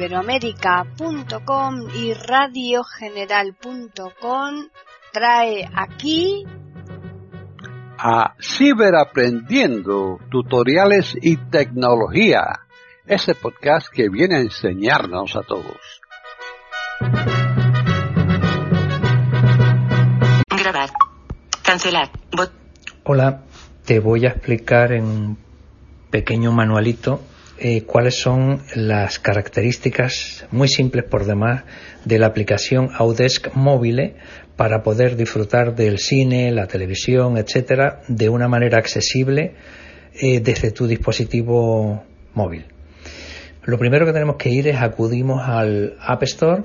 iberoamérica.com y radiogeneral.com trae aquí a Ciberaprendiendo, tutoriales y tecnología, ese podcast que viene a enseñarnos a todos. Grabar. Cancelar. Bot. Hola, te voy a explicar en un pequeño manualito eh, cuáles son las características muy simples por demás de la aplicación Audesk Mobile para poder disfrutar del cine, la televisión, etcétera, de una manera accesible eh, desde tu dispositivo móvil. Lo primero que tenemos que ir es acudimos al App Store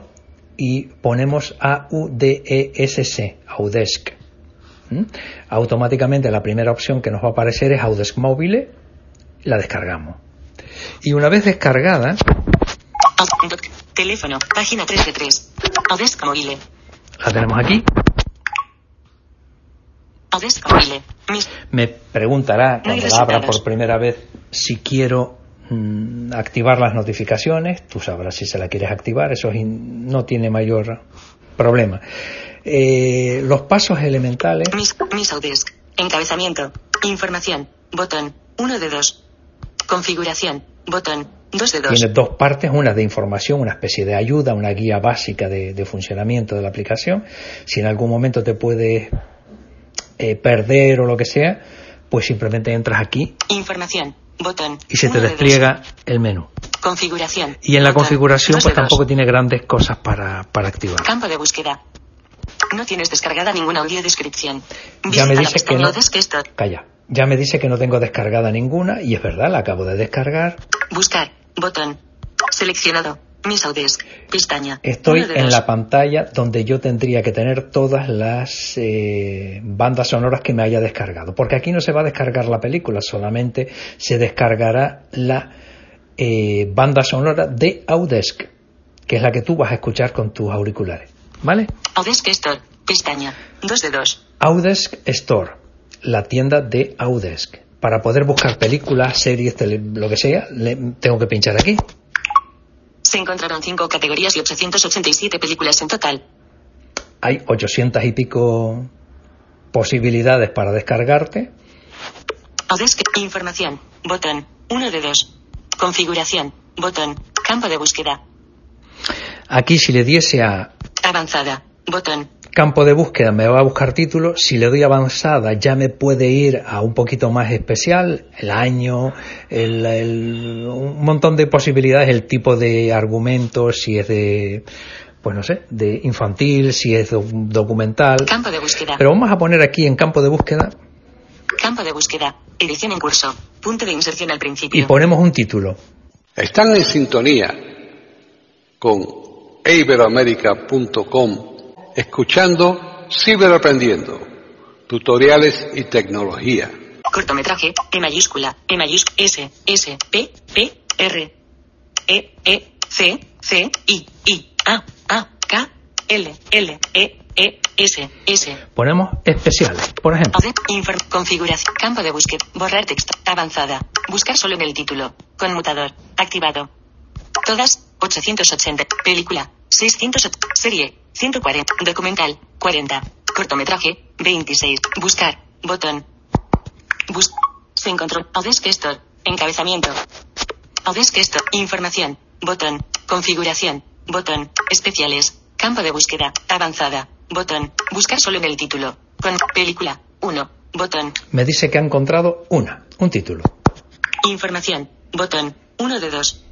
y ponemos A-U-D-E-S-C, Audesk. ¿Mm? Automáticamente la primera opción que nos va a aparecer es Audesk Mobile, la descargamos. Y una vez descargada... Teléfono, página 3 de 3. Audesk Mobile. La tenemos aquí. Mobile. Me preguntará cuando la abra por primera vez si quiero mm, activar las notificaciones. Tú sabrás si se la quieres activar. Eso no tiene mayor problema. Eh, los pasos elementales. Mis, mis. Encabezamiento. Información. Botón. 1 de 2. Configuración. Botón. 2 de 2. Tiene dos partes, una de información, una especie de ayuda, una guía básica de, funcionamiento de la aplicación. Si en algún momento te puedes eh, perder o lo que sea, pues simplemente entras aquí. Información. Botón. Y se te despliega el menú. Configuración. Y en la configuración pues tampoco tiene grandes cosas para, para activar. Campo de búsqueda. No tienes descargada ninguna audiodescripción. Ya me dice que no. Calla. Ya me dice que no tengo descargada ninguna y es verdad, la acabo de descargar. Buscar, botón, seleccionado, mis audios, pestaña. Estoy en la pantalla donde yo tendría que tener todas las eh, bandas sonoras que me haya descargado, porque aquí no se va a descargar la película, solamente se descargará la eh, banda sonora de Audesk, que es la que tú vas a escuchar con tus auriculares. ¿Vale? Audesk Store, pestaña, 2 de 2. Audesk Store la tienda de Audesk. Para poder buscar películas, series, lo que sea, tengo que pinchar aquí. Se encontraron cinco categorías y 887 películas en total. Hay 800 y pico posibilidades para descargarte. Audesk, información, botón, 1 de 2. Configuración, botón, campo de búsqueda. Aquí si le diese a... Avanzada, botón, campo de búsqueda me va a buscar títulos, si le doy avanzada ya me puede ir a un poquito más especial, el año, el, un montón de posibilidades, el tipo de argumento, si es de, pues no sé, de infantil, si es documental. Campo de búsqueda. Pero vamos a poner aquí en campo de búsqueda. Campo de búsqueda, edición en curso, punto de inserción al principio. Y ponemos un título. Están en sintonía con iberoamerica.com escuchando Ciberaprendiendo, tutoriales y tecnología. Cortometraje, E mayúscula, E mayúscula, S, S, P, P, R, E, E, C, C, I, I, A, A, K, L, L, E, E, S, S. Ponemos especiales, por ejemplo. configuración, campo de búsqueda, borrar texto, avanzada, buscar solo en el título, conmutador, activado. Todas, 880, película, 600, serie, 140. Documental. 40. Cortometraje. 26. Buscar. Botón. Bus. Se encontró. Audesk Store. Encabezamiento. Audesk Store. Información. Botón. Configuración. Botón. Especiales. Campo de búsqueda. Avanzada. Botón. Buscar solo en el título. Con película. 1. Botón. Me dice que ha encontrado una. Un título. Información. Botón. 1 de 2.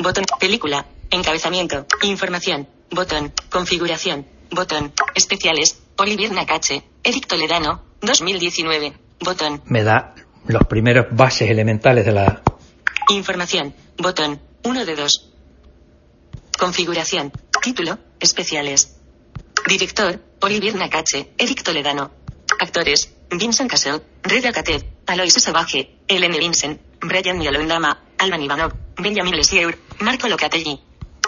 Botón. Película. Encabezamiento. Información. Botón. Configuración. Botón. Especiales. Olivier Nakache. Eric Toledano. 2019. Botón. Me da los primeros bases elementales de la... Información. Botón. 1 de 2. Configuración. Título. Especiales. Director. Olivier Nakache. Eric Toledano. Actores. Vincent Cassel. Reda Catet. Alois Sabaje. Elene Vincent. Brian Mialondama. Alban Ivanov. Benjamin Lesieur. Marco Locatelli.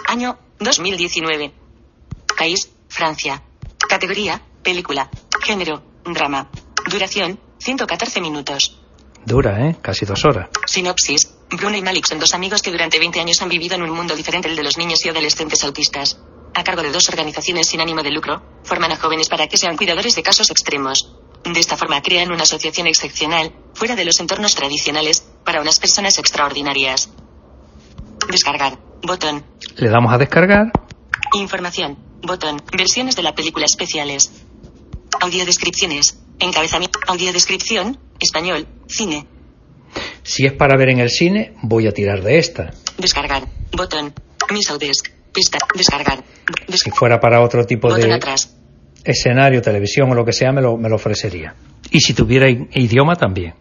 Año 2019. País, Francia. Categoría, película. Género, drama. Duración, 114 minutos. Dura, ¿eh? Casi dos horas. Sinopsis. Bruno y Malik son dos amigos que durante 20 años han vivido en un mundo diferente al de los niños y adolescentes autistas. A cargo de dos organizaciones sin ánimo de lucro, forman a jóvenes para que sean cuidadores de casos extremos. De esta forma crean una asociación excepcional, fuera de los entornos tradicionales, para unas personas extraordinarias. Descargar. Botón. Le damos a descargar. Información. Botón. Versiones de la película especiales. Audiodescripciones. Encabezamiento. Audiodescripción. Español. Cine. Si es para ver en el cine, voy a tirar de esta. Descargar. Botón. Miss Audesk. Pista. Descargar. Des- Si fuera para otro tipo Botón de atrás. escenario, televisión o lo que sea, me lo, me lo ofrecería. Y si tuviera idioma también.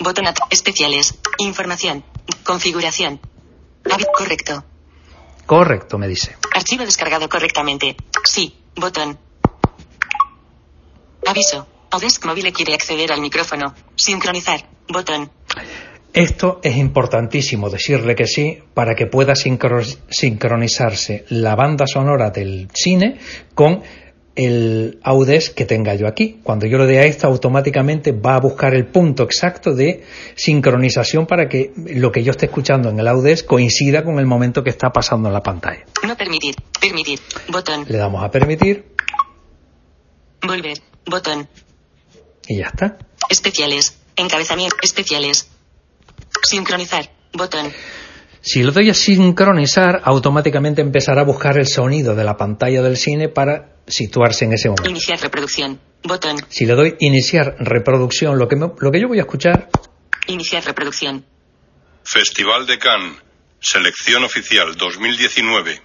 Botón. Especiales. Información. Configuración. Correcto. Correcto, me dice. Archivo descargado correctamente. Sí. Botón. Aviso. Audesk Mobile quiere acceder al micrófono. Sincronizar. Botón. Esto es importantísimo decirle que sí para que pueda sincro- sincronizarse la banda sonora del cine con el Audes que tenga yo aquí. Cuando yo le dé a esto, automáticamente va a buscar el punto exacto de sincronización para que lo que yo esté escuchando en el Audes coincida con el momento que está pasando en la pantalla. No permitir. Permitir. Botón. Le damos a permitir Volver. Botón. y ya está. Especiales. Encabezamiento. Especiales. Sincronizar. Botón. Si le doy a sincronizar, automáticamente empezará a buscar el sonido de la pantalla del cine para situarse en ese momento. Iniciar reproducción. Botón. Si le doy iniciar reproducción, lo que, me- lo que yo voy a escuchar, Iniciar reproducción. Festival de Cannes. Selección oficial 2019.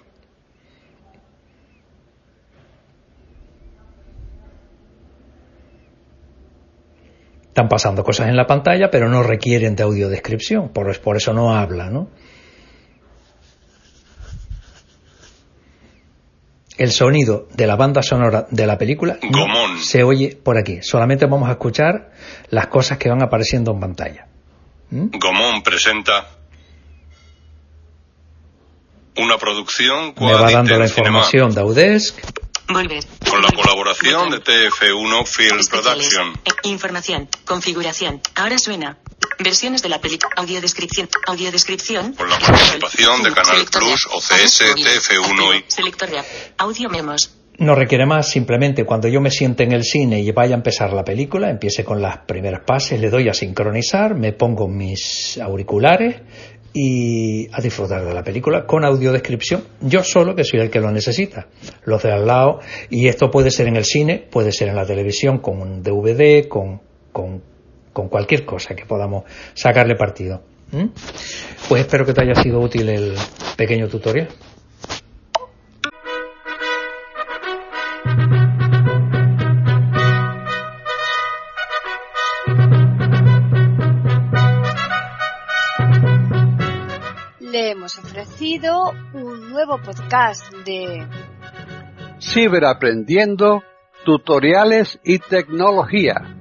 están pasando cosas en la pantalla, pero no requieren de audiodescripción, por, por eso no habla, ¿no? El sonido de la banda sonora de la película no se oye por aquí. Solamente vamos a escuchar las cosas que van apareciendo en pantalla. ¿Mm? Gomón presenta una producción Me va dando la Quadritel Cinema, información de. Volver. con la colaboración de TF1 Film Especiales. Production. Eh, Información. Configuración. Ahora suena. Versiones de la película. Audiodescripción. Audiodescripción. Con la participación de Canal Plus, OCS, Audio móvil. TF1 y-. Selector de audio memos. No requiere más, simplemente cuando yo me siente en el cine y vaya a empezar la película, empiece con las primeras pases, le doy a sincronizar, me pongo mis auriculares y a disfrutar de la película con audiodescripción, yo solo que soy el que lo necesita, los de al lado, y esto puede ser en el cine, puede ser en la televisión, con un DVD, con, con, con cualquier cosa que podamos sacarle partido. ¿Mm? Pues espero que te haya sido útil el pequeño tutorial. Le hemos ofrecido un nuevo podcast de Ciberaprendiendo, tutoriales y tecnología.